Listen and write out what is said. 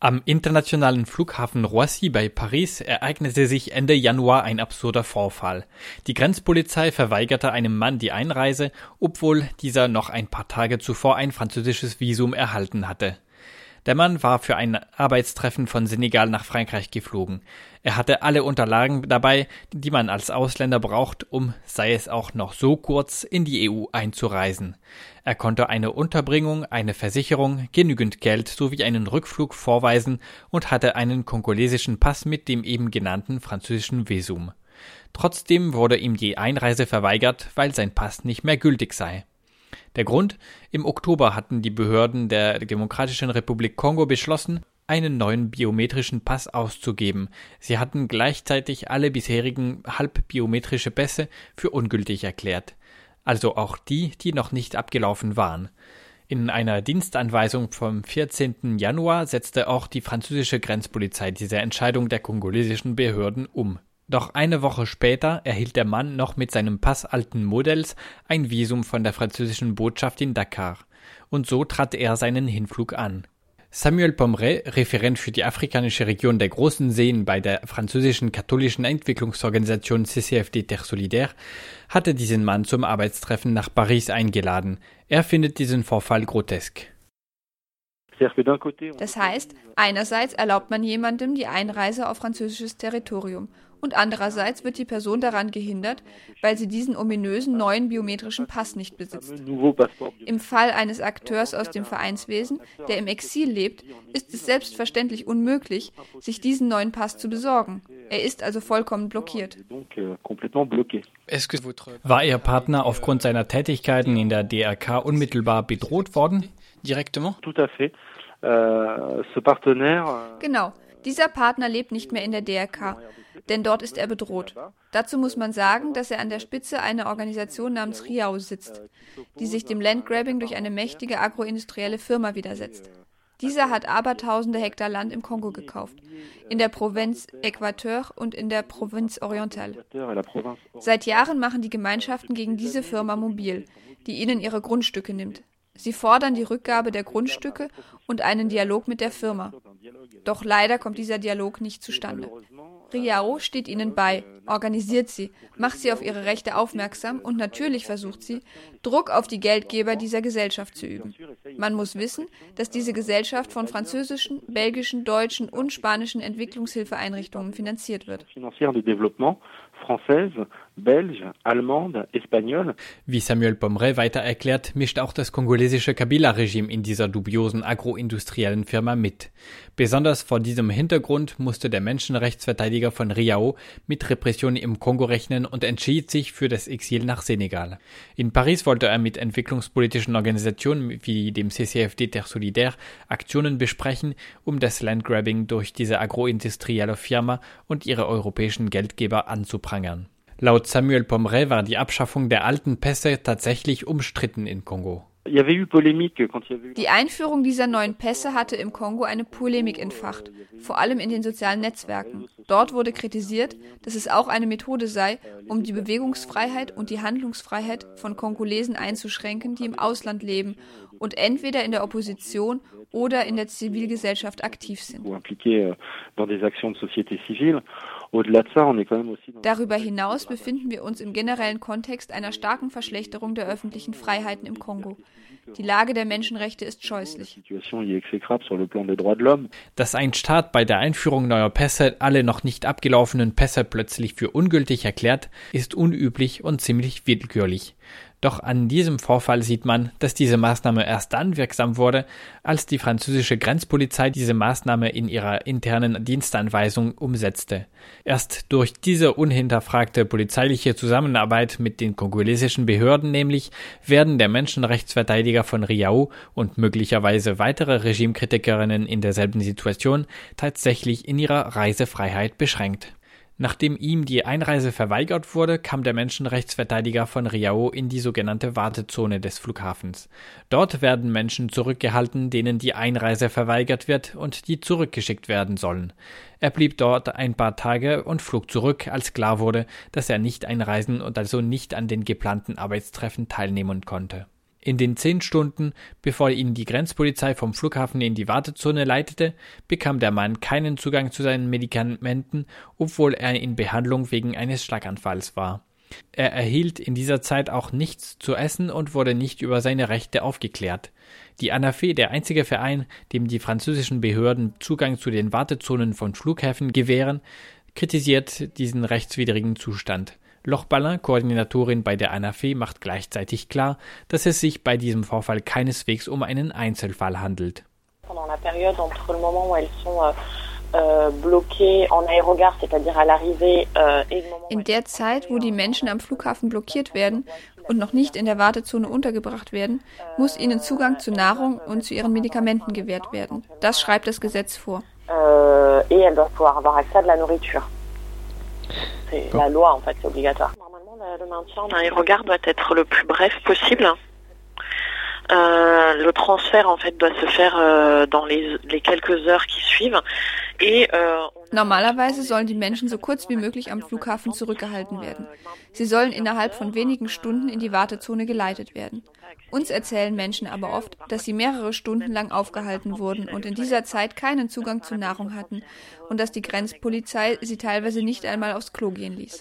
Am internationalen Flughafen Roissy bei Paris ereignete sich Ende Januar ein absurder Vorfall. Die Grenzpolizei verweigerte einem Mann die Einreise, obwohl dieser noch ein paar Tage zuvor ein französisches Visum erhalten hatte. Der Mann war für ein Arbeitstreffen von Senegal nach Frankreich geflogen. Er hatte alle Unterlagen dabei, die man als Ausländer braucht, um, sei es auch noch so kurz, in die EU einzureisen. Er konnte eine Unterbringung, eine Versicherung, genügend Geld sowie einen Rückflug vorweisen und hatte einen kongolesischen Pass mit dem eben genannten französischen Visum. Trotzdem wurde ihm die Einreise verweigert, weil sein Pass nicht mehr gültig sei. Der Grund? Im Oktober hatten die Behörden der Demokratischen Republik Kongo beschlossen, einen neuen biometrischen Pass auszugeben. Sie hatten gleichzeitig alle bisherigen halbbiometrische Pässe für ungültig erklärt. Also auch die, die noch nicht abgelaufen waren. In einer Dienstanweisung vom 14. Januar setzte auch die französische Grenzpolizei diese Entscheidung der kongolesischen Behörden um. Doch eine Woche später erhielt der Mann noch mit seinem Pass alten Modells ein Visum von der französischen Botschaft in Dakar. Und so trat er seinen Hinflug an. Samuel Pomeret, Referent für die afrikanische Region der Großen Seen bei der französischen katholischen Entwicklungsorganisation CCFD Terre Solidaire, hatte diesen Mann zum Arbeitstreffen nach Paris eingeladen. Er findet diesen Vorfall grotesk. Das heißt, einerseits erlaubt man jemandem die Einreise auf französisches Territorium und andererseits wird die Person daran gehindert, weil sie diesen ominösen neuen biometrischen Pass nicht besitzt. Im Fall eines Akteurs aus dem Vereinswesen, der im Exil lebt, ist es selbstverständlich unmöglich, sich diesen neuen Pass zu besorgen. Er ist also vollkommen blockiert. War Ihr Partner aufgrund seiner Tätigkeiten in der DRK unmittelbar bedroht worden? Directement? Euh, genau. Dieser Partner lebt nicht mehr in der DRK denn dort ist er bedroht. Dazu muss man sagen, dass er an der Spitze einer Organisation namens RIAO sitzt, die sich dem Landgrabbing durch eine mächtige agroindustrielle Firma widersetzt. Dieser hat abertausende Hektar Land im Kongo gekauft, in der Provinz Äquateur und in der Provinz Orientale. Seit Jahren machen die Gemeinschaften gegen diese Firma mobil, die ihnen ihre Grundstücke nimmt. Sie fordern die Rückgabe der Grundstücke und einen Dialog mit der Firma. Doch leider kommt dieser Dialog nicht zustande. Riao steht ihnen bei, organisiert sie, macht sie auf ihre Rechte aufmerksam und natürlich versucht sie, Druck auf die Geldgeber dieser Gesellschaft zu üben. Man muss wissen, dass diese Gesellschaft von französischen, belgischen, deutschen und spanischen Entwicklungshilfeeinrichtungen finanziert wird française, belge, allemande, espagnole. Wie Samuel Pomeret weiter erklärt, mischt auch das kongolesische Kabila-Regime in dieser dubiosen agroindustriellen Firma mit. Besonders vor diesem Hintergrund musste der Menschenrechtsverteidiger von Riao mit Repressionen im Kongo rechnen und entschied sich für das Exil nach Senegal. In Paris wollte er mit entwicklungspolitischen Organisationen wie dem CCFD Terre Solidaire Aktionen besprechen, um das Landgrabbing durch diese agroindustrielle Firma und ihre europäischen Geldgeber anzupassen anzuprangern. Laut Samuel Pomeret war die Abschaffung der alten Pässe tatsächlich umstritten in Kongo. Die Einführung dieser neuen Pässe hatte im Kongo eine Polemik entfacht, vor allem in den sozialen Netzwerken. Dort wurde kritisiert, dass es auch eine Methode sei, um die Bewegungsfreiheit und die Handlungsfreiheit von Kongolesen einzuschränken, die im Ausland leben und entweder in der Opposition oder in der Zivilgesellschaft aktiv sind. Darüber hinaus befinden wir uns im generellen Kontext einer starken Verschlechterung der öffentlichen Freiheiten im Kongo. Die Lage der Menschenrechte ist scheußlich. Dass ein Staat bei der Einführung neuer Pässe alle noch nicht abgelaufenen Pässe plötzlich für ungültig erklärt, ist unüblich und ziemlich willkürlich. Doch an diesem Vorfall sieht man, dass diese Maßnahme erst dann wirksam wurde, als die französische Grenzpolizei diese Maßnahme in ihrer internen Dienstanweisung umsetzte. Erst durch diese unhinterfragte polizeiliche Zusammenarbeit mit den kongolesischen Behörden nämlich werden der Menschenrechtsverteidiger von Riau und möglicherweise weitere Regimekritikerinnen in derselben Situation tatsächlich in ihrer Reisefreiheit beschränkt. Nachdem ihm die Einreise verweigert wurde, kam der Menschenrechtsverteidiger von Riao in die sogenannte Wartezone des Flughafens. Dort werden Menschen zurückgehalten, denen die Einreise verweigert wird und die zurückgeschickt werden sollen. Er blieb dort ein paar Tage und flog zurück, als klar wurde, dass er nicht einreisen und also nicht an den geplanten Arbeitstreffen teilnehmen konnte. In den zehn Stunden, bevor ihn die Grenzpolizei vom Flughafen in die Wartezone leitete, bekam der Mann keinen Zugang zu seinen Medikamenten, obwohl er in Behandlung wegen eines Schlaganfalls war. Er erhielt in dieser Zeit auch nichts zu essen und wurde nicht über seine Rechte aufgeklärt. Die ANAFE, der einzige Verein, dem die französischen Behörden Zugang zu den Wartezonen von Flughäfen gewähren, kritisiert diesen rechtswidrigen Zustand. Lochballin, Koordinatorin bei der ANAFE, macht gleichzeitig klar, dass es sich bei diesem Vorfall keineswegs um einen Einzelfall handelt. Pendant la période entre le moment où elles sont euh, euh, in der Zeit, wo die Menschen am Flughafen blockiert werden und noch nicht in der Wartezone untergebracht werden, muss ihnen Zugang zu Nahrung und zu ihren Medikamenten gewährt werden. Das schreibt das Gesetz vor. Euh, c'est la loi en fait, c'est obligatoire. Normalement, le maintien en aérogare doit être le plus bref possible. Euh, le transfert en fait doit se faire euh, dans les, les, quelques heures qui suivent. Et, euh, Normalerweise sollen die Menschen so kurz wie möglich am Flughafen zurückgehalten werden. Sie sollen innerhalb von wenigen Stunden in die Wartezone geleitet werden. Uns erzählen Menschen aber oft, dass sie mehrere Stunden lang aufgehalten wurden und in dieser Zeit keinen Zugang zu Nahrung hatten und dass die Grenzpolizei sie teilweise nicht einmal aufs Klo gehen ließ.